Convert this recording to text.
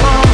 Oh.